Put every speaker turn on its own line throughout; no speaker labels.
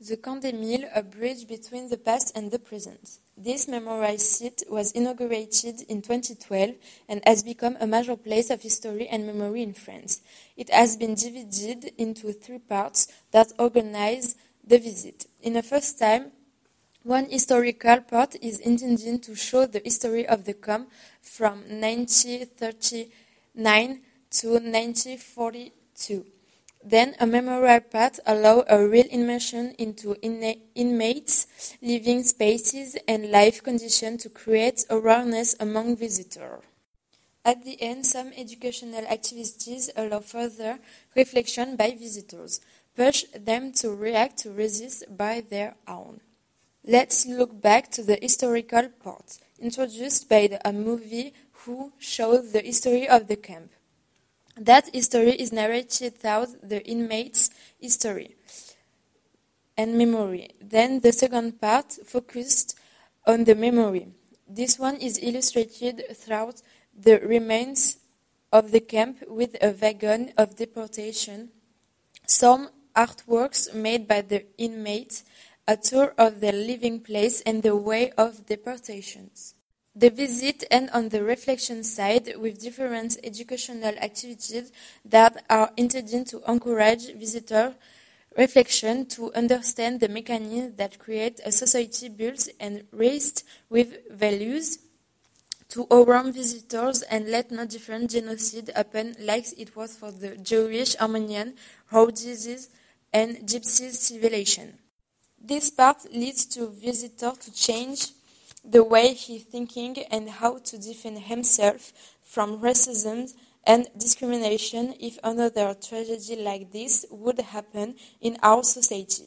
The Camp des Milles, a bridge between the past and the present. This memorial site was inaugurated in 2012 and has become a major place of history and memory in France. It has been divided into three parts that organize the visit. In the first time, one historical part is intended to show the history of the camp from 1939 to 1942. Then a memorial part allows a real immersion into inmates' living spaces and life conditions to create awareness among visitors. At the end, some educational activities allow further reflection by visitors, push them to react to resist by their own. Let's look back to the historical part, introduced by a movie who shows the history of the camp. That history is narrated through the inmates' history and memory. Then the second part focused on the memory. This one is illustrated throughout the remains of the camp with a wagon of deportation, some artworks made by the inmates, a tour of their living place, and the way of deportations. The visit ends on the reflection side with different educational activities that are intended to encourage visitor reflection to understand the mechanisms that create a society built and raised with values, to alarm visitors and let no different genocide happen like it was for the Jewish, Armenian, Rhodesians, and Gypsy civilization. This part leads to visitors to change the way he thinking and how to defend himself from racism and discrimination if another tragedy like this would happen in our society.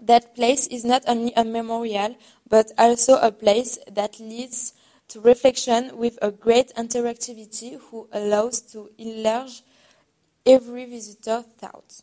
That place is not only a memorial, but also a place that leads to reflection with a great interactivity who allows to enlarge every visitor thought.